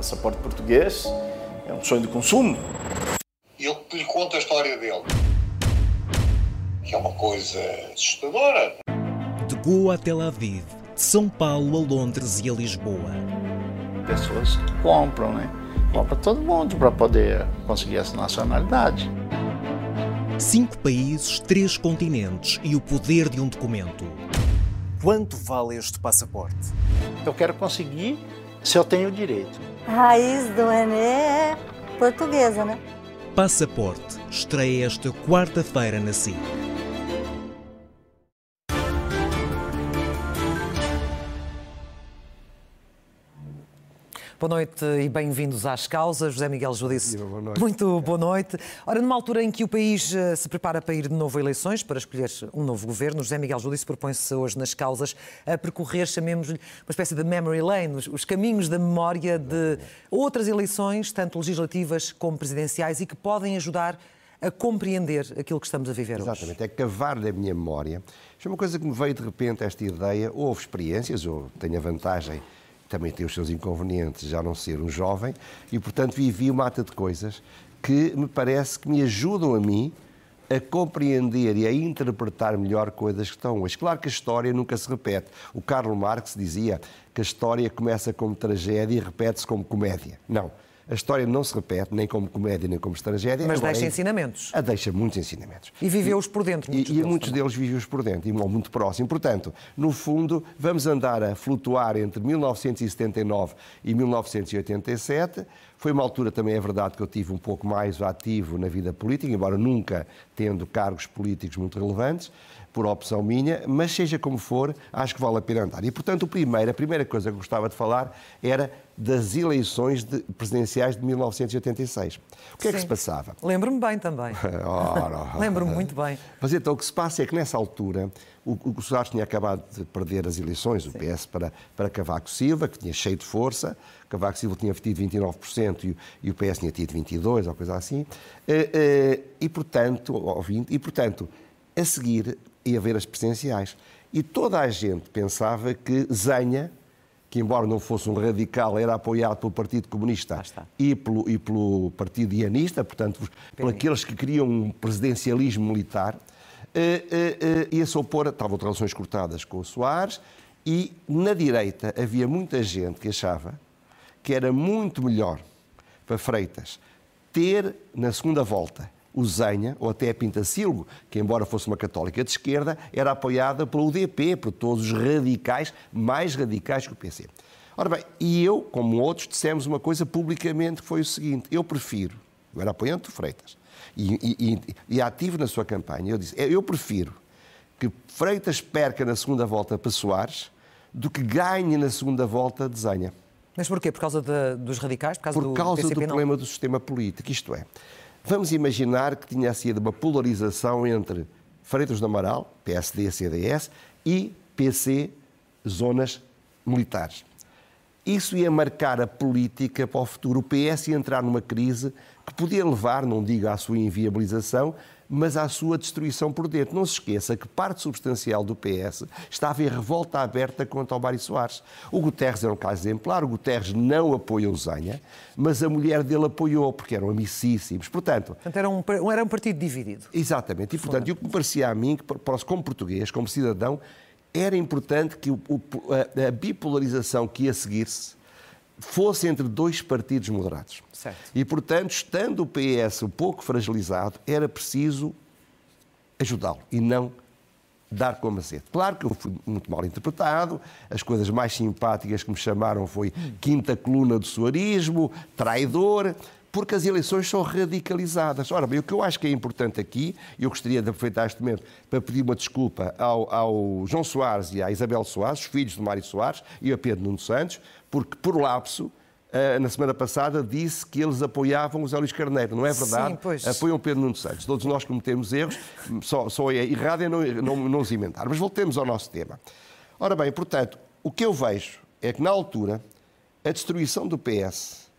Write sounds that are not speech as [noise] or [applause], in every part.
Passaporte português é um sonho de consumo. Eu lhe conto a história dele, que é uma coisa assustadora. De Goa a Tel Aviv, de São Paulo a Londres e a Lisboa. Pessoas compram, né? Compra todo mundo para poder conseguir essa nacionalidade. Cinco países, três continentes e o poder de um documento. Quanto vale este passaporte? Eu quero conseguir se eu tenho direito. A raiz do Renê é portuguesa, né? Passaporte estreia esta quarta-feira na SIC. Boa noite e bem-vindos às causas. José Miguel Judice. Boa noite. Muito boa noite. Ora, numa altura em que o país eh, se prepara para ir de novo a eleições, para escolher um novo governo, José Miguel Judice propõe-se hoje nas causas a percorrer, chamemos-lhe, uma espécie de memory lane, os, os caminhos da memória de outras eleições, tanto legislativas como presidenciais, e que podem ajudar a compreender aquilo que estamos a viver hoje. Exatamente, é cavar na minha memória. Isto é uma coisa que me veio de repente esta ideia. Houve experiências, ou tenho a vantagem, também tem os seus inconvenientes, já não ser um jovem, e portanto vivi uma mata de coisas que me parece que me ajudam a mim a compreender e a interpretar melhor coisas que estão hoje. Claro que a história nunca se repete. O Karl Marx dizia que a história começa como tragédia e repete-se como comédia. Não. A história não se repete, nem como comédia, nem como tragédia. Mas Agora, deixa é- ensinamentos. a deixa muitos ensinamentos. E viveu-os por dentro. E, muitos e deles muitos também. deles vivem-os por dentro, e muito próximo. Portanto, no fundo, vamos andar a flutuar entre 1979 e 1987. Foi uma altura também, é verdade, que eu tive um pouco mais ativo na vida política, embora nunca tendo cargos políticos muito relevantes, por opção minha, mas seja como for, acho que vale a pena andar. E, portanto, o primeiro, a primeira coisa que eu gostava de falar era das eleições de- presidenciais de 1986. O que é que Sim. se passava? Lembro-me bem também. [laughs] Ora, Lembro-me muito bem. mas então o que se passa é que nessa altura o, o Soares tinha acabado de perder as eleições, o PS, para, para Cavaco Silva, que tinha cheio de força. Cavaco Silva tinha tido 29% e, o- e o PS tinha tido 22%, ou coisa assim. Eh, eh, e, portanto, ou 20%, e, portanto, a seguir ia haver as presidenciais. E toda a gente pensava que Zenha, que embora não fosse um radical, era apoiado pelo Partido Comunista e pelo, e pelo Partido Ianista, portanto, por aqueles que queriam um presidencialismo militar, eh, eh, eh, ia-se opor, estavam de relações cortadas com o Soares, e na direita havia muita gente que achava que era muito melhor para Freitas ter na segunda volta o Zenha, ou até a Pintacilgo, que embora fosse uma católica de esquerda, era apoiada pelo UDP, por todos os radicais, mais radicais que o PC. Ora bem, e eu, como outros, dissemos uma coisa publicamente, que foi o seguinte, eu prefiro, eu era apoiante do Freitas, e, e- e- ativo na sua campanha, eu disse, eu prefiro que Freitas perca na segunda volta para Soares do que ganhe na segunda volta de Zenha Mas porquê? Por causa de- dos radicais? Por causa por do causa do não? problema do sistema político. Isto é, vamos imaginar que tinha sido uma polarização entre Freitas do Amaral, PSD, CDS, e PC, zonas militares. Isso ia marcar a política para o futuro. O PS ia entrar numa crise que podia levar, não digo à sua inviabilização, mas à sua destruição por dentro. Não se esqueça que parte substancial do PS estava em revolta aberta contra o Mário Soares. O Guterres era um caso exemplar, o Guterres não apoiou o Zenha, mas a mulher dele apoiou, porque eram amicíssimos. Portanto, Portanto, era um, era um partido dividido. Exatamente. E, portanto, e o que me parecia a mim, como português, como cidadão, era importante que o- a, a bipolarização que ia seguir-se fosse entre dois partidos moderados. Certo. E, portanto, estando o PS um pouco fragilizado, era preciso ajudá-lo e não dar com a macete. Claro que eu fui muito mal interpretado, as coisas mais simpáticas que me chamaram foi quinta coluna do suarismo, traidor, porque as eleições são radicalizadas. Ora bem, o que eu acho que é importante aqui, e eu gostaria de aproveitar este momento para pedir uma desculpa ao, ao João Soares e à Isabel Soares, os filhos de Mário Soares, e ao Pedro Nuno Santos, porque por lapso, ah, na semana passada, disse que eles apoiavam o Zé Luís Carneiro. Não é verdade? Sim, pois. Apoiam Pedro Nuno Santos. Todos nós cometemos erros, só, só é errado é não, não, não os inventar. Mas voltemos ao nosso tema. Ora bem, portanto, o que eu vejo é que, na altura, a destruição do PS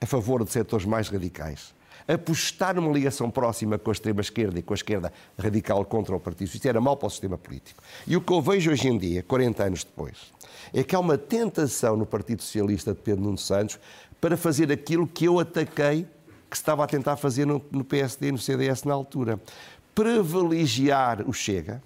a favor de setores mais radicais, Apostar numa ligação próxima com a extrema-esquerda e com a esquerda radical contra o Partido Socialista era mau para o sistema político. E o que eu vejo hoje em dia, 40 anos depois, é que há uma tentação no Partido Socialista de Pedro Nuno Santos para fazer aquilo que eu ataquei que estava a tentar fazer no, no PSD e no CDS na altura. Privilegiar o Chega,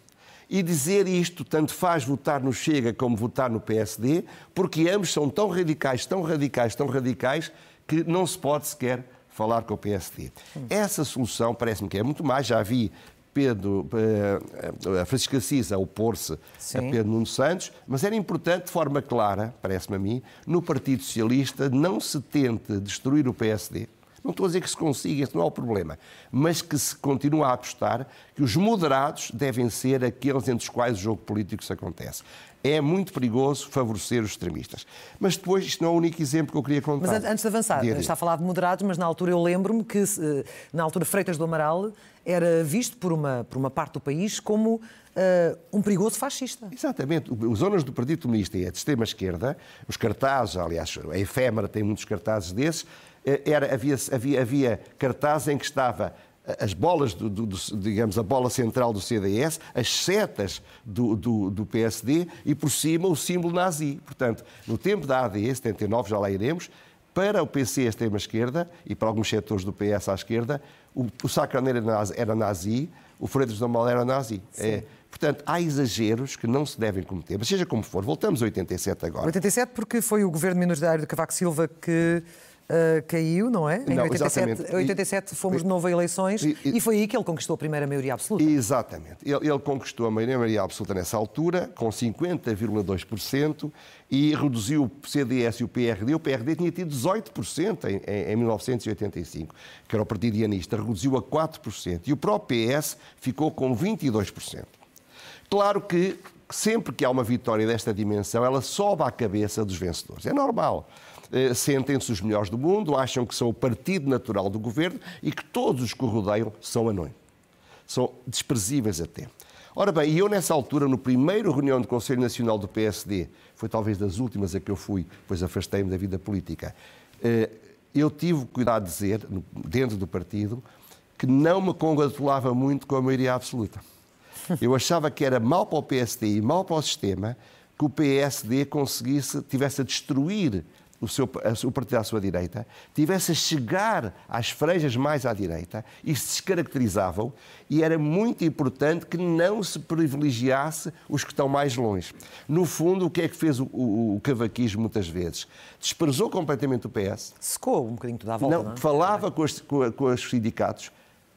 e dizer isto tanto faz votar no Chega como votar no PSD, porque ambos são tão radicais, tão radicais, tão radicais, que não se pode sequer falar com o PSD. Essa solução parece-me que é muito mais. Já vi Pedro, uh, Francisco Assis a opor-se a Pedro Nuno Santos, mas era importante, de forma clara, parece-me a mim, no Partido Socialista não se tente destruir o PSD, não estou a dizer que se consiga, esse não é o problema, mas que se continua a apostar que os moderados devem ser aqueles entre os quais o jogo político se acontece. É muito perigoso favorecer os extremistas. Mas depois, isto não é o único exemplo que eu queria contar. Mas antes de avançar, está a falar de moderados, mas na altura eu lembro-me que, na altura, Freitas do Amaral era visto por uma, por uma parte do país como uh, um perigoso fascista. Exatamente. Os zonas do Partido Comunista e a de extrema-esquerda, os cartazes, aliás, a efêmera tem muitos cartazes desses, eh, era, havia, havia, havia cartazes em que estava eh, as bolas, do, do, do, digamos, a bola central do CDS, as setas do, do, PSD e por cima o símbolo nazi. Portanto, no tempo da AD, 79, já lá iremos, para o PC, extrema-esquerda, e para alguns setores do PS à esquerda, o, o era nazi, o Freitas do Mal era nazi. É, portanto, há exageros que não se devem cometer. Mas seja como for, voltamos a 87 agora. 87 porque foi o governo minoritário de Cavaco Silva que uh, caiu, não é? Em não, 87, 87 fomos de novo a eleições e, e, e, foi aí que ele conquistou a primeira maioria absoluta. Exatamente. Ele, ele conquistou a maioria absoluta nessa altura, com 50,2%, e reduziu o CDS e o PRD. O PRD tinha tido 18% em, em, em 1985, que era o Partido Dianista, reduziu a 4%. E o próprio PS ficou com 22%. Claro que sempre que há uma vitória desta dimensão, ela sobe à cabeça dos vencedores. É normal. Eh, sentem-se os melhores do mundo, acham que são o partido natural do governo e que todos os que o rodeiam são anões. São desprezíveis até. Ora bem, e eu nessa altura, no primeiro reunião do Conselho Nacional do PSD, foi talvez das últimas a que eu fui, pois afastei-me da vida política, eh, eu tive cuidado de dizer, dentro do partido, que não me congratulava muito com a maioria absoluta. Eu achava que era mal para o PSD e mal para o sistema que o PSD conseguisse, tivesse a destruir o, seu, o partido à sua direita, tivesse a chegar às frejas mais à direita e se descaracterizavam, e era muito importante que não se privilegiasse os que estão mais longe. No fundo, o que é que fez o, o, o cavaquismo muitas vezes? Desprezou completamente o PS. Secou um bocadinho toda a volta. Não, não é? Falava com os, com, com os sindicatos,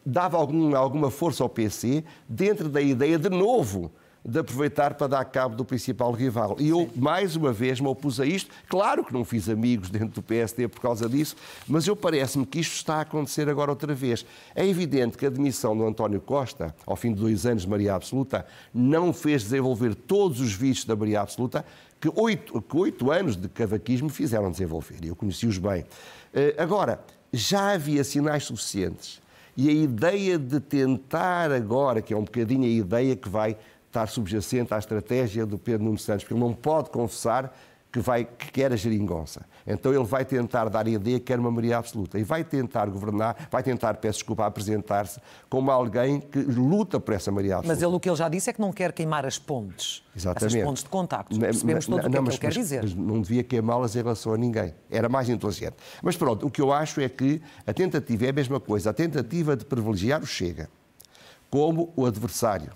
dava algum, alguma força ao PC, dentro da ideia, de novo, de aproveitar para dar cabo do principal rival. E eu, mais uma vez, me opus a isto. Claro que não fiz amigos dentro do PSD por causa disso, mas eu parece-me que isto está a acontecer agora outra vez. É evidente que a demissão do António Costa, ao fim de dois anos de Maria Absoluta, não fez desenvolver todos os vícios da Maria Absoluta que oito, que oito anos de cavaquismo fizeram desenvolver. E eu conheci-os bem. Eh, agora, já havia sinais suficientes. E a ideia de tentar agora, que é um bocadinho a ideia que vai estar subjacente à estratégia do Pedro Nuno Santos, porque ele não pode confessar que, vai, que quer a geringonça. Então ele vai tentar dar a ideia que quer uma maioria absoluta e vai tentar governar, vai tentar, peço desculpa, apresentar-se como alguém que luta por essa maioria absoluta. Mas ele, o que ele já disse é que não quer queimar as pontes. Exatamente. Essas pontes de contacto. Percebemos todo não, o que, é que ele quer dizer. Mas não devia queimá-las em relação a ninguém. Era mais inteligente. Mas pronto, o que eu acho é que a tentativa é a mesma coisa. A tentativa de privilegiar o Chega como o adversário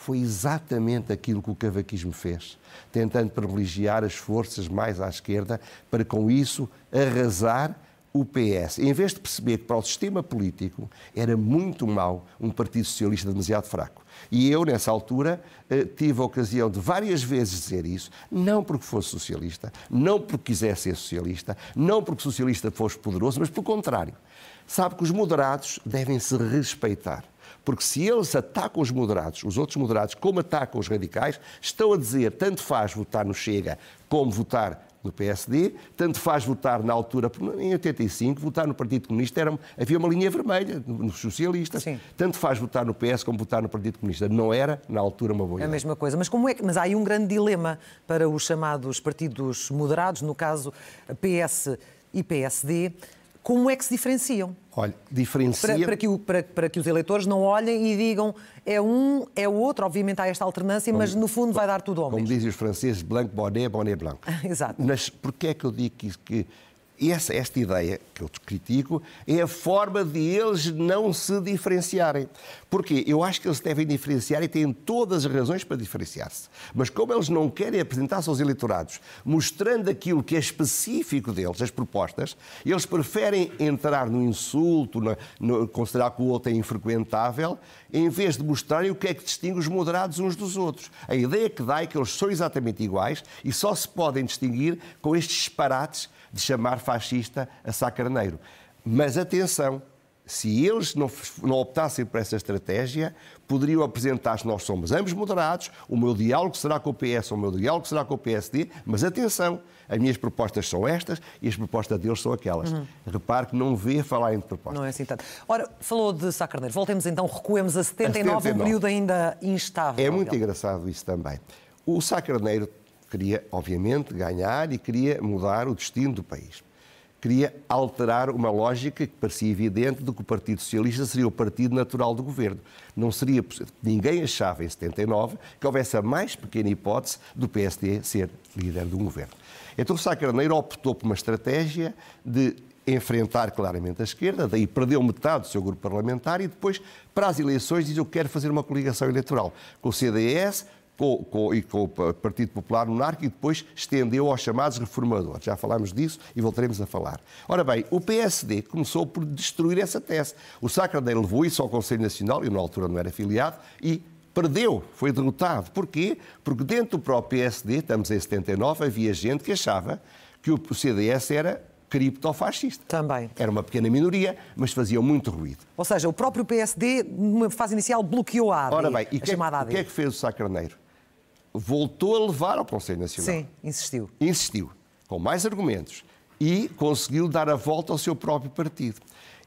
foi exatamente aquilo que o cavaquismo fez, tentando privilegiar as forças mais à esquerda para, com isso, arrasar o PS. Em vez de perceber que para o sistema político era muito mau um Partido Socialista demasiado fraco. E eu, nessa altura, eh, tive a ocasião de várias vezes dizer isso, não porque fosse socialista, não porque quisesse ser socialista, não porque socialista fosse poderoso, mas pelo contrário. Sabe que os moderados devem se respeitar. Porque se eles atacam os moderados, os outros moderados, como atacam os radicais, estão a dizer tanto faz votar no Chega como votar no PSD, tanto faz votar na altura, em 85, votar no Partido Comunista era, havia uma linha vermelha nos socialistas. Sim. Tanto faz votar no PS como votar no Partido Comunista. Não era, na altura, uma boa ideia. É a mesma coisa. Mas, como é que, mas há aí um grande dilema para os chamados partidos moderados, no caso PS e PSD como é que se diferenciam? Olha, diferencia... Para, para que o- para- para que os eleitores não olhem e digam é um, é o outro. Obviamente há esta alternância, mas no fundo vai dar tudo ao Como mesmo. dizem os franceses, blanc bonnet, bonnet blanc. [laughs] Exato. Mas porquê é que eu digo que, isso- que essa, esta ideia que eu critico é a forma de eles não se diferenciarem? Porque eu acho que eles devem diferenciar e têm todas as razões para diferenciar-se. Mas como eles não querem apresentar-se aos eleitorados mostrando aquilo que é específico deles, as propostas, eles preferem entrar no insulto, na- no, considerar que o outro é infrequentável, em vez de mostrarem o que é que distingue os moderados uns dos outros. A ideia que dá é que eles são exatamente iguais e só se podem distinguir com estes disparates de chamar fascista a Sá Carneiro. Mas atenção, se eles não, não optassem por essa estratégia, poderiam apresentar-se, nós somos ambos moderados, o meu diálogo será com o PS, o meu diálogo será com o PSD, mas atenção, as minhas propostas são estas e as propostas deles são aquelas. Repare que não vê falar em propostas. Não é assim tanto. Ora, falou de Sá Carneiro. Voltemos então, recuemos a 79, um 79. período ainda instável. É muito engraçado isso também. O Sá Carneiro queria, obviamente, ganhar e queria mudar o destino do país. Queria alterar uma lógica que parecia evidente de que o Partido Socialista seria o partido natural do governo. Não seria. Ninguém achava em 79 que houvesse a mais pequena hipótese do PSD ser líder de um governo. Então Sá Carneiro optou por uma estratégia de enfrentar claramente a esquerda, daí perdeu metade do seu grupo parlamentar e depois, para as eleições, diz eu quero fazer uma coligação eleitoral com o CDS com- com- e com o Partido Popular Monárquico e depois estendeu aos chamados reformadores. Já falámos disso e voltaremos a falar. Ora bem, o PSD começou por destruir essa tese. O Carneiro levou isso ao Conselho Nacional, eu na altura não era filiado, e perdeu, foi derrotado. Porquê? Porque dentro do próprio PSD, estamos em 79, havia gente que achava que o CDS era criptofascista. Também. Era uma pequena minoria, mas faziam muito ruído. Ou seja, o próprio PSD, numa fase inicial, bloqueou a AD, Ora bem, e o que, é, chamada o que é que fez o Sá Carneiro? Voltou a levar ao Conselho Nacional. Sim, insistiu. Insistiu, com mais argumentos, e conseguiu dar a volta ao seu próprio partido.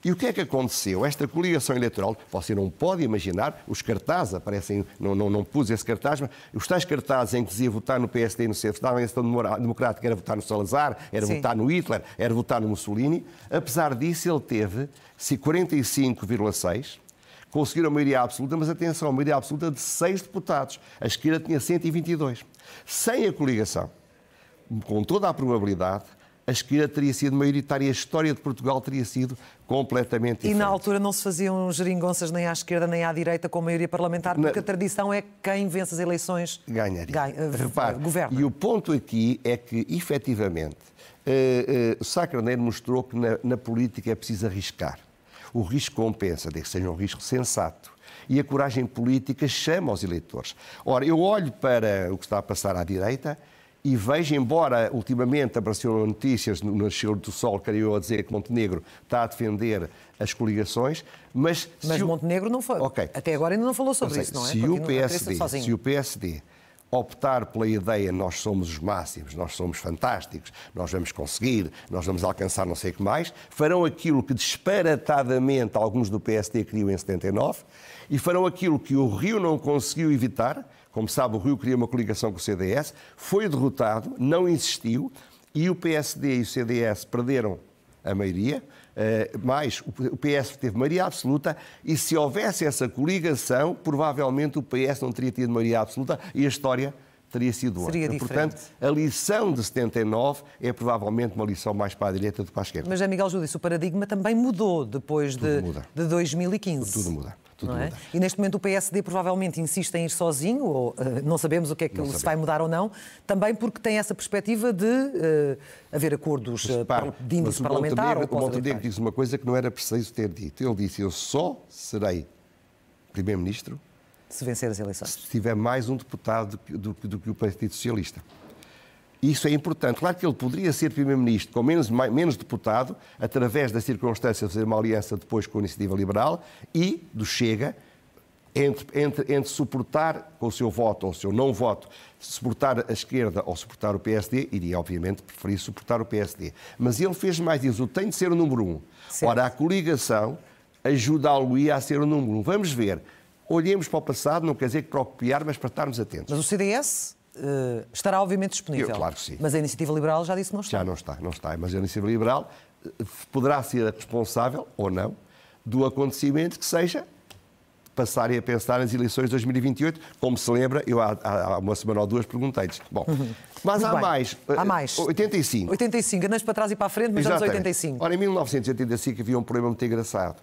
E o que é que aconteceu? Esta coligação eleitoral, você não pode imaginar, os cartazes aparecem, não, não, não pus esse cartaz, mas os tais cartazes em que dizia votar no PSD e no CFD, estavam em Estado Democrático, era votar no Salazar, era Sim. votar no Hitler, era votar no Mussolini. Apesar disso, ele teve se 45,6%, conseguiram a maioria absoluta, mas atenção, a maioria absoluta de seis deputados. A esquerda tinha 122. Sem a coligação, com toda a probabilidade, a esquerda teria sido maioritária e a história de Portugal teria sido completamente E diferente. na altura não se faziam geringonças nem à esquerda nem à direita com maioria parlamentar, porque Na- a tradição é que quem vence as eleições ganharia. ganha, eh, Repare, governa. E o ponto aqui é que, efetivamente, eh, eh, o Sá Carneiro mostrou que na, na política é preciso arriscar. O risco compensa, desde que seja um risco sensato. E a coragem política chama aos eleitores. Ora, eu olho para o que está a passar à direita e vejo, embora ultimamente apareceram notícias no Nascer do Sol, queria eu a dizer que Montenegro está a defender as coligações, mas... Mas o- Montenegro não foi. Ok. Até agora ainda não falou sobre Ou isso, não é? Se o, Continua PSD, se o PSD optar pela ideia nós somos os máximos, nós somos fantásticos, nós vamos conseguir, nós vamos alcançar não sei o que mais, farão aquilo que disparatadamente alguns do PSD queriam em 79 e farão aquilo que o Rio não conseguiu evitar. Como sabe, o Rio queria uma coligação com o CDS, foi derrotado, não insistiu e o PSD e o CDS perderam a maioria, eh, mais o PS teve maioria absoluta, e se houvesse essa coligação, provavelmente o PS não teria tido maioria absoluta e a história teria sido outra. Seria Portanto, a lição de 79 é provavelmente uma lição mais para a direita do que para a esquerda. Mas, Miguel Júdice, o paradigma também mudou depois de, de 2015. Tudo muda, tudo é? E neste momento o PSD provavelmente insiste em ir sozinho, ou eh, não sabemos o que é que Não se sabemos. vai mudar ou não, também porque tem essa perspectiva de eh, haver acordos eh, Repare, de índice mas parlamentar o Montenegro disse uma coisa que não era preciso ter dito. Ele disse: Eu só serei Primeiro-Ministro Se vencer as eleições. se tiver mais um deputado do do do que o Partido Socialista. Isso é importante. Claro que ele poderia ser Primeiro-Ministro com menos, menos deputado, através da circunstância de fazer uma aliança depois com a Iniciativa Liberal e do Chega, entre, entre, entre suportar com o seu voto ou o seu não voto, suportar a esquerda ou suportar o PSD, iria obviamente preferir suportar o PSD. Mas ele fez mais, diz, eu tenho de ser o número um. Certo. Ora, a coligação ajudá-lo-ia a ser o número um. Vamos ver. Olhemos para o passado, não quer dizer que para o copiar, mas para estarmos atentos. Mas o CDS eh, estará obviamente disponível. Eu, claro que sim. Mas a Iniciativa Liberal já disse que não está. Já não está, não está. Mas a Iniciativa Liberal poderá ser responsável, ou não, do acontecimento que seja passarem a pensar nas eleições de 2028. Como se lembra, eu há, há uma semana ou duas perguntei-lhes. Bom, mas Muito há bem. mais. Há eh, mais. 85. 85, andas para trás e para a frente, mas anos Exatamente. 85. Ora, em 1985 havia um problema muito engraçado.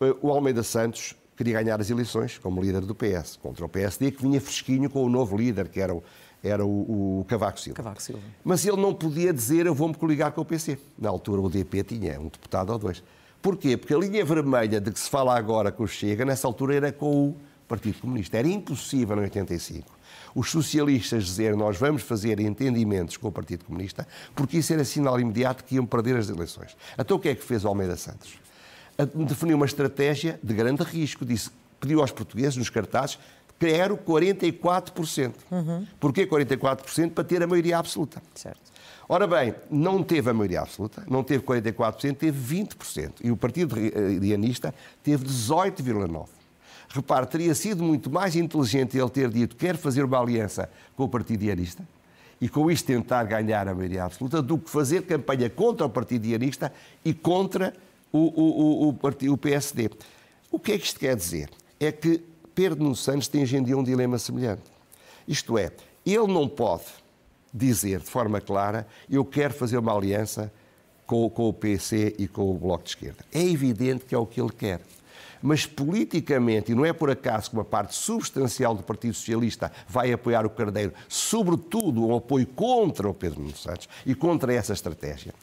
Eh, O Almeida Santos queria ganhar as eleições como líder do PS, contra o PSD, que vinha fresquinho com o novo líder, que era o, era o, o Cavaco Silva. Cavaco Silva. Mas ele não podia dizer eu vou-me coligar com o PC. Na altura o DP tinha um deputado ou dois. Porquê? Porque a linha vermelha de que se fala agora com o Chega, nessa altura era com o Partido Comunista. Era impossível em 85 os socialistas dizerem nós vamos fazer entendimentos com o Partido Comunista, porque isso era sinal imediato que iam perder as eleições. Então o que é que fez o Almeida Santos? Definiu uma estratégia de grande risco. Disse, pediu aos portugueses nos cartazes quero 44%. Porquê 44%? Para ter a maioria absoluta. Certo. Ora bem, não teve a maioria absoluta, não teve 44%, teve 20%. E o Partido Dianista teve 18,9%. Repare, teria sido muito mais inteligente ele ter dito quer fazer uma aliança com o Partido Dianista e com isto tentar ganhar a maioria absoluta do que fazer campanha contra o Partido Dianista e contra o, o, o, o, PSD. O que é que isto quer dizer? É que Pedro Santos tem hoje em dia um dilema semelhante. Isto é, ele não pode dizer de forma clara eu quero fazer uma aliança com, com o PC e com o Bloco de Esquerda. É evidente que é o que ele quer. Mas politicamente, e não é por acaso que uma parte substancial do Partido Socialista vai apoiar o Carneiro, sobretudo um apoio contra o Pedro Nuno Santos e contra essa estratégia.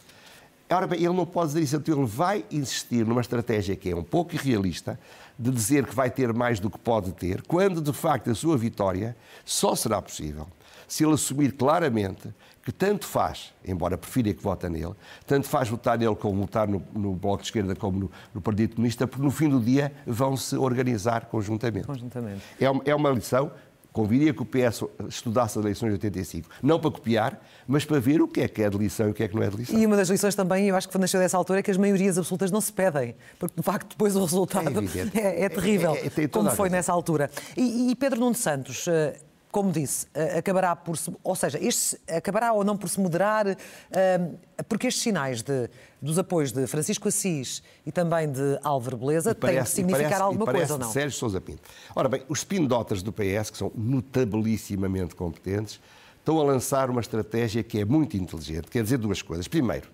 Ora bem, ele não pode dizer isso, então ele vai insistir numa estratégia que é um pouco irrealista, de dizer que vai ter mais do que pode ter, quando de facto a sua vitória só será possível se ele assumir claramente que tanto faz, embora prefira que vota nele, tanto faz votar nele como votar no, no Bloco de Esquerda como no, no Partido Comunista, porque no fim do dia vão se organizar conjuntamente. Conjuntamente. É, uma- é uma lição. Conviria que o PS estudasse as eleições de 85, não para copiar, mas para ver o que é que é de lição e o que é que não é de lição. E uma das lições também, eu acho que nasceu dessa altura, é que as maiorias absolutas não se pedem, porque de facto depois o resultado É evidente. [laughs] é, é terrível, É- é- como foi razão. nessa altura. E, e Pedro Nuno Santos, eh, como disse, acabará por se, ou seja, este acabará ou não por se moderar, eh, porque estes sinais de, dos apoios de Francisco Assis e também de Álvaro Beleza têm que significar parece- alguma parece coisa ou não? Sérgio Sousa Pinto. Ora bem, os spin-dotters do PS, que são notabilissimamente competentes, estão a lançar uma estratégia que é muito inteligente. Quer dizer duas coisas. Primeiro,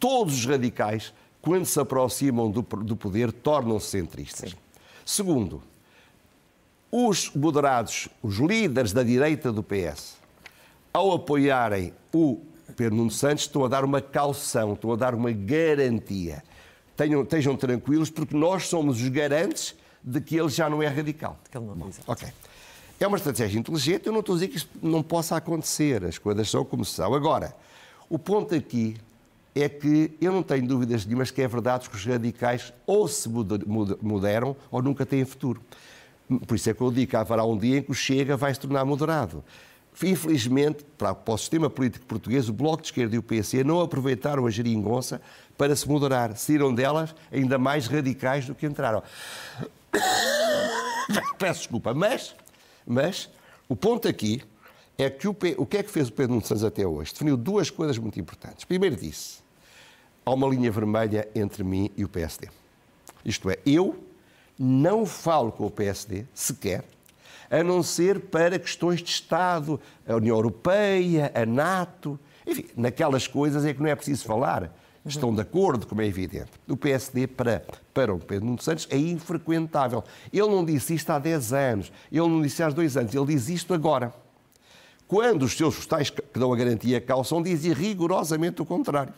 todos os radicais, quando se aproximam do, do poder, tornam-se centristas. Segundo, os moderados, os líderes da direita do PS, ao apoiarem o Pedro Nuno Santos, estão a dar uma calção, estão a dar uma garantia. Tenham, estejam tranquilos, porque nós somos os garantes de que ele já não é radical. Que ele não Bom, é, ok. É uma estratégia inteligente, eu não estou a dizer que isto não possa acontecer, as coisas são como são. Agora, o ponto aqui é que eu não tenho dúvidas nenhumas que é verdade que os radicais ou se moderam ou nunca têm futuro. Por isso é que eu digo que haverá um dia em que o Chega vai se tornar moderado. Infelizmente, para, o sistema político português, o Bloco de Esquerda e o PC não aproveitaram a geringonça para se moderar. Saíram delas ainda mais radicais do que entraram. [coughs] Peço desculpa, mas, mas o ponto aqui é que o, P- o que é que fez o Pedro Nuno Santos até hoje? Definiu duas coisas muito importantes. Primeiro disse, há uma linha vermelha entre mim e o PSD. Isto é, eu não falo com o PSD, sequer, a não ser para questões de Estado, a União Europeia, a NATO, enfim, naquelas coisas é que não é preciso falar. Estão de acordo, como é evidente. O PSD para, para o Pedro Nuno Santos é infrequentável. Ele não disse isto há 10 anos, ele não disse há dois anos, ele diz isto agora. Quando os seus tais que dão a garantia calçam, dizem rigorosamente o contrário.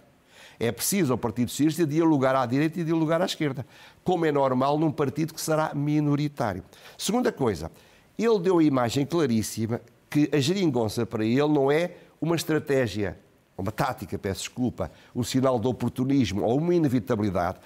É preciso ao Partido Socialista dialogar à direita e dialogar à esquerda, como é normal num partido que será minoritário. Segunda coisa, ele deu a imagem claríssima que a geringonça para ele não é uma estratégia, uma tática, peço desculpa, um sinal de oportunismo ou uma inevitabilidade.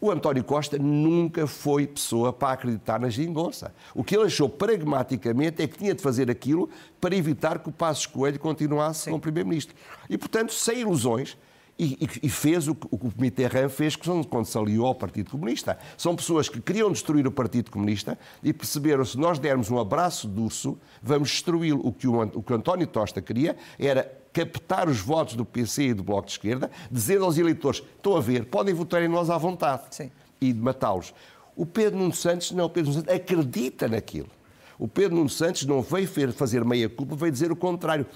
O António Costa nunca foi pessoa para acreditar na geringonça. O que ele achou pragmaticamente é que tinha de fazer aquilo para evitar que o Passos Coelho continuasse como Primeiro-Ministro. E, portanto, sem ilusões, e, e- e fez o que o que Mitterrand fez quando se aliou ao Partido Comunista. São pessoas que queriam destruir o Partido Comunista e perceberam se nós dermos um abraço de urso, vamos destruí-lo. O que o, o que António Tosta queria era captar os votos do PC e do Bloco de Esquerda, dizendo aos eleitores: estão a ver, podem votar em nós à vontade Sim. e matá-los. O Pedro Nuno Santos não, o Pedro Nuno Santos acredita naquilo. O Pedro Nuno Santos não veio fazer meia-culpa, veio dizer o contrário.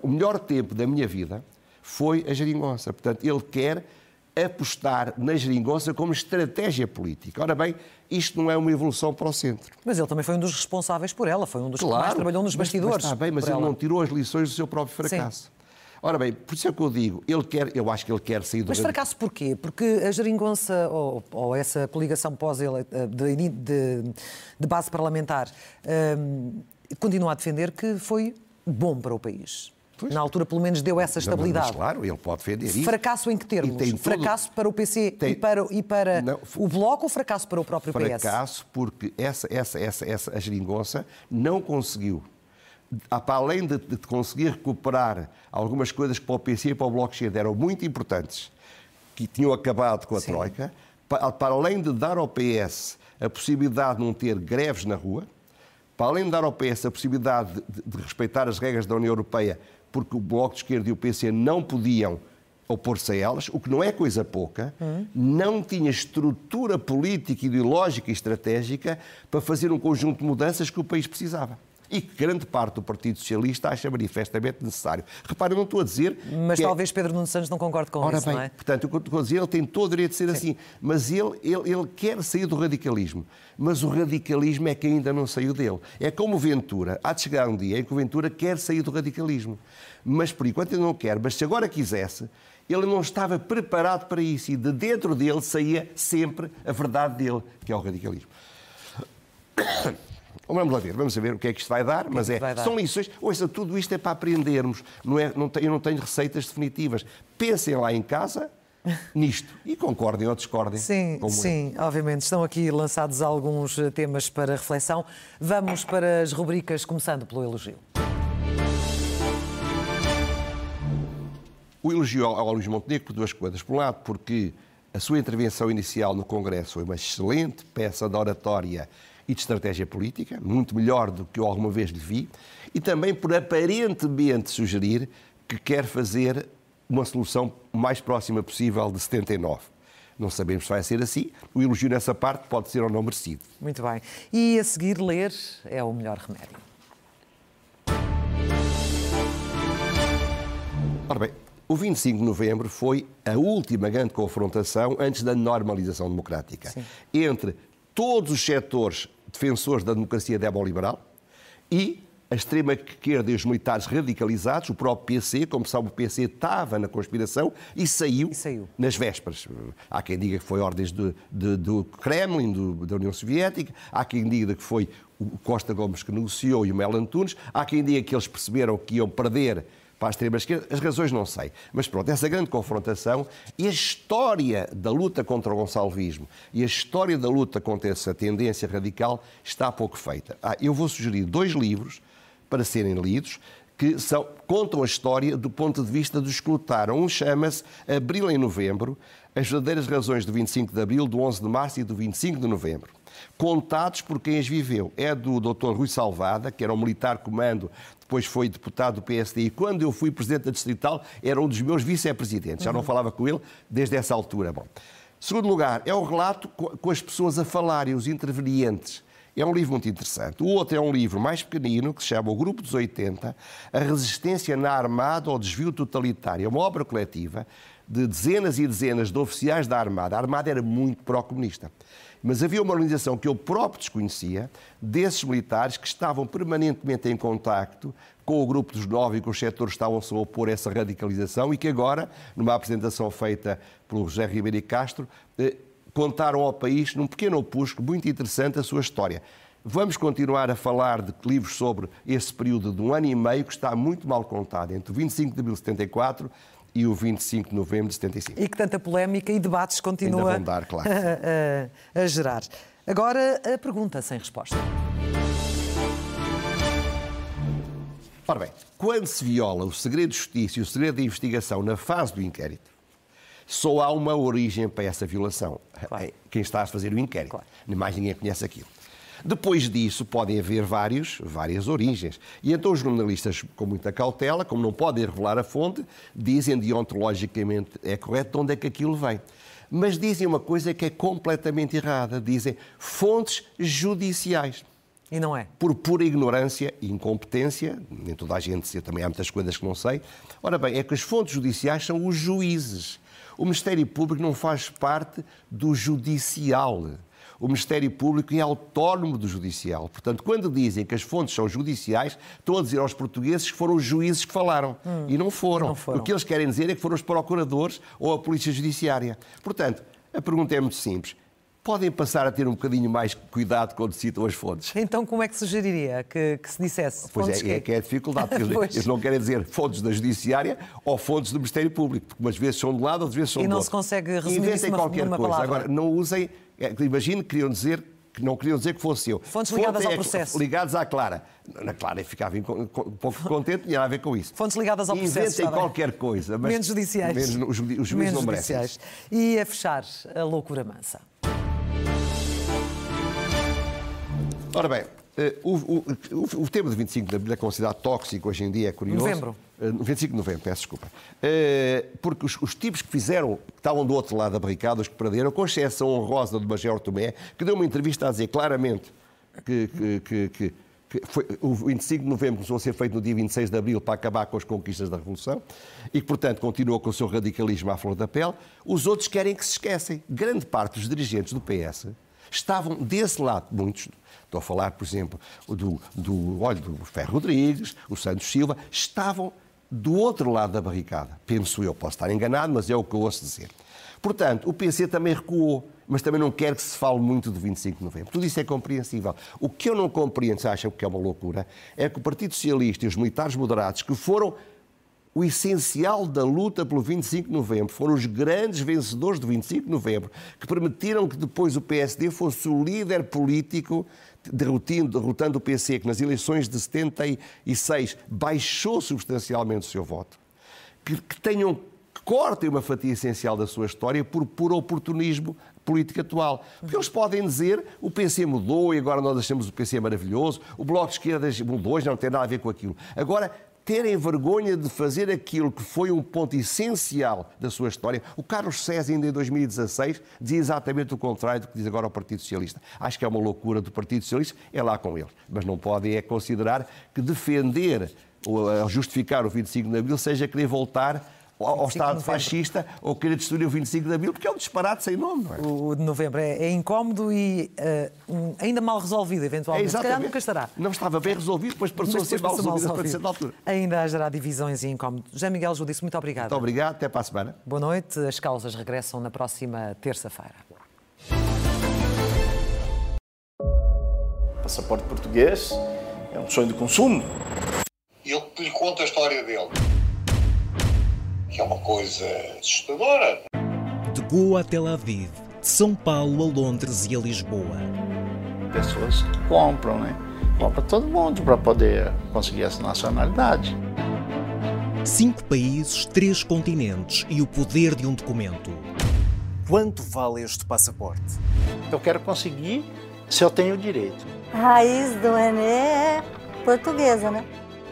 O melhor tempo da minha vida foi a geringonça. Portanto, ele quer apostar na geringonça como estratégia política. Ora bem, isto não é uma evolução para o centro. Mas ele também foi um dos responsáveis por ela, foi um dos que mais trabalhou nos bastidores. Mas, está bem, mas ele ela. não tirou as lições do seu próprio fracasso. Ora bem, por isso é que eu digo, ele quer, eu acho que ele quer sair do Mas fracasso porquê? Porque a geringonça ou, ou essa coligação pós de, de, de base parlamentar hum, continua a defender que foi bom para o país. Na altura, pelo menos, deu essa Mas, estabilidade. claro, ele pode defender isso. Fracasso em que termos? Todo- Fracasso para o PC Tem- e para, e para Não, o Bloco ou fracasso para o próprio PS? fracasso porque essa, essa, essa, essa, a geringonça não conseguiu, para além de, de conseguir recuperar algumas coisas que para o PC e para o Bloco de Esquerda eram muito importantes, que tinham acabado com a Sim. Troika, para, para além de dar ao PS a possibilidade de não ter greves na rua, para além de dar ao PS a possibilidade de, de respeitar as regras da União Europeia, porque o Bloco de Esquerda e o PC não podiam opor-se a elas, o que não é coisa pouca, não tinha estrutura política, ideológica e estratégica para fazer um conjunto de mudanças que o país precisava. E que grande parte do Partido Socialista acha manifestamente necessário. Reparem, eu não estou a dizer. Mas é- talvez Pedro Nuno Santos não concorde com Ora isso, bem, não é? portanto, o que eu estou a dizer, ele tem todo o direito de ser assim, mas ele, ele, ele quer sair do radicalismo. Mas o radicalismo é que ainda não saiu dele. É como Ventura. Há de chegar um dia em que o Ventura quer sair do radicalismo. Mas por enquanto ele não quer. Mas se agora quisesse, ele não estava preparado para isso. E de dentro dele saía sempre a verdade dele, que é o radicalismo. Vamos lá ver, vamos ver o que é que isto vai dar, mas que é, dar? são lições. Ouça, tudo isto é para aprendermos. Não é, não eu não tenho receitas definitivas. Pensem lá em casa [laughs] nisto e concordem ou discordem. Sim, eu. sim, obviamente. Estão aqui lançados alguns eh, temas para reflexão. Vamos para as rubricas, começando pelo elogio. O elogio ao ao Luís Montenegro por duas coisas. Por um lado, porque a sua intervenção inicial no Congresso foi uma excelente peça de oratória e de estratégia política, muito melhor do que eu alguma vez lhe vi, e também por aparentemente sugerir que quer fazer uma solução mais próxima possível de 79. Não sabemos se vai ser assim. O elogio nessa parte pode ser ou não merecido. Muito bem. E a seguir, ler é o melhor remédio. Ora bem, o 25 de novembro foi a última grande confrontação antes da normalização democrática entre todos os setores defensores da democracia demoliberal e a extrema-esquerda e os militares radicalizados, o próprio PC, como sabe, o PC estava na conspiração e saiu, E saiu. nas vésperas. Há quem diga que foi ordens de- de- do Kremlin, do- da União Soviética, há quem diga que foi o Costa Gomes que negociou e o Mel Antunes, há quem diga que eles perceberam que iam perder para a extrema-esquerda, as razões não sei. Mas pronto, essa grande confrontação e a história da luta contra o gonçalvismo e a história da luta contra essa tendência radical está pouco feita. Ah, eu vou sugerir dois livros para serem lidos que são, contam a história do ponto de vista dos que lutaram. Um chama-se Abril em Novembro, as verdadeiras razões do 25 de Abril, do 11 de Março e do 25 de Novembro. Contados por quem as viveu. É do Dr. Rui Salvada, que era um militar comando, depois foi deputado do PSD e quando eu fui presidente da Distrital era um dos meus vice-presidentes. Já não falava com ele desde essa altura. Bom. Segundo lugar, é o relato co- com as pessoas a falarem, os intervenientes. É um livro muito interessante. O outro é um livro mais pequenino, que se chama O Grupo dos 80, A Resistência na Armada ao Desvio Totalitário. É uma obra coletiva de dezenas e dezenas de oficiais da Armada. A Armada era muito pró-comunista. Mas havia uma organização que eu próprio desconhecia, desses militares que estavam permanentemente em contacto com o grupo dos nove e com os setores que estavam-se a opor a essa radicalização e que agora, numa apresentação feita pelo José Ribeiro e Castro, eh, contaram ao país, num pequeno opusco muito interessante, a sua história. Vamos continuar a falar de livros sobre esse período de um ano e meio que está muito mal contado, entre o 25 de abril de 74 e o 25 de novembro de 75. E que tanta polémica e debates continua Ainda vão dar, claro. [laughs] a, a- a gerar. Agora, a pergunta sem resposta. Ora bem, quando se viola o segredo de justiça e o segredo de investigação na fase do inquérito, só há uma origem para essa violação. Claro. É Quem está a fazer o inquérito. Claro. Mais ninguém conhece aquilo. Depois disso, podem haver vários, várias origens. E então os jornalistas, com muita cautela, como não podem revelar a fonte, dizem deontologicamente é correto de onde é que aquilo vem. Mas dizem uma coisa que é completamente errada. Dizem fontes judiciais. E não é? Por pura ignorância e incompetência, nem toda a gente sei, também há muitas coisas que não sei. Ora bem, é que as fontes judiciais são os juízes. O Ministério Público não faz parte do judicial. O Ministério Público é autónomo do judicial. Portanto, quando dizem que as fontes são judiciais, estão a dizer aos portugueses que foram os juízes que falaram. Hum, e não foram. não foram. O que eles querem dizer é que foram os procuradores ou a Polícia Judiciária. Portanto, a pergunta é muito simples podem passar a ter um bocadinho mais cuidado quando citam as fontes. Então, como é que sugeriria que, que se dissesse? Pois é, é, que é a dificuldade, [laughs] porque eles não querem dizer fontes da Judiciária ou fontes do Ministério Público, porque umas vezes são de um lado, outras vezes são e do outro. E não se consegue resumir Inventem isso qualquer numa coisa. palavra. Agora, não usem, é, imagine que queriam dizer que não queriam dizer que fosse eu. Fontes ligadas Fonte ao é, processo. Ligados à Clara. Na Clara eu ficava um pouco contente, tinha a ver com isso. Fontes ligadas ao processo. Inventem qualquer coisa. Mas menos judiciais. Menos, os, os juízes não merecem. Judiciais. E a fechar, a loucura mansa. Ora bem, eh, o, o, o, o, tema de 25 de Abril é considerado tóxico hoje em dia, é curioso. Novembro. 25 de novembro, peço desculpa. Eh, porque os, os tipos que fizeram, que estavam do outro lado da barricada, os que perderam, com exceção honrosa do Major Tomé, que deu uma entrevista a dizer claramente que, que, que, foi, o 25 de novembro começou a ser feito no dia 26 de abril para acabar com as conquistas da Revolução e que, portanto, continuou com o seu radicalismo à flor da pele. Os outros querem que se esquecem. Grande parte dos dirigentes do PS estavam desse lado, muitos, estou a falar, por exemplo, do, do, olha, do Ferro Rodrigues, o Santos Silva, estavam do outro lado da barricada. Penso eu, posso estar enganado, mas é o que eu ouço dizer. Portanto, o PC também recuou, mas também não quer que se fale muito do 25 de novembro. Tudo isso é compreensível. O que eu não compreendo, se acham que é uma loucura, é que o Partido Socialista e os militares moderados, que foram o essencial da luta pelo 25 de novembro. Foram os grandes vencedores do 25 de novembro, que permitiram que depois o PSD fosse o líder político, derrotando, derrotando o PC, que nas eleições de 76 baixou substancialmente o seu voto. Que, que tenham cortem uma fatia essencial da sua história por puro oportunismo político atual. Porque eles podem dizer o PC mudou e agora nós achamos o PC maravilhoso, o Bloco de Esquerda mudou, já não tem nada a ver com aquilo. Agora, terem vergonha de fazer aquilo que foi um ponto essencial da sua história. O Carlos César, ainda em 2016, dizia exatamente o contrário do que diz agora o Partido Socialista. Acho que é uma loucura do Partido Socialista, é lá com eles. Mas não podem é considerar que defender ou justificar o 25 de Abril seja querer voltar ao Estado fascista ou querer destruir o 25 de Abril, porque é um disparate sem nome. É? O de novembro é, é incómodo e uh, ainda mal resolvido, eventualmente. É Se calhar nunca estará. Não estava bem resolvido, depois passou a ser mal resolvido a da altura. Ainda haverá divisões e incómodos. José Miguel Judice, muito obrigado. Muito obrigado, até para a semana. Boa noite. As causas regressam na próxima terça-feira. Passaporte português é um sonho de consumo. E eu lhe conto a história dele que é uma coisa assustadora. De Goa a Tel Aviv, de São Paulo a Londres e a Lisboa. Pessoas que compram, né? Compra todo mundo para poder conseguir essa nacionalidade. Cinco países, três continentes e o poder de um documento. Quanto vale este passaporte? Eu quero conseguir se eu tenho direito. A raiz do Enem é portuguesa, né?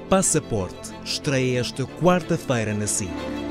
Passaporte estreia esta quarta-feira na SIC.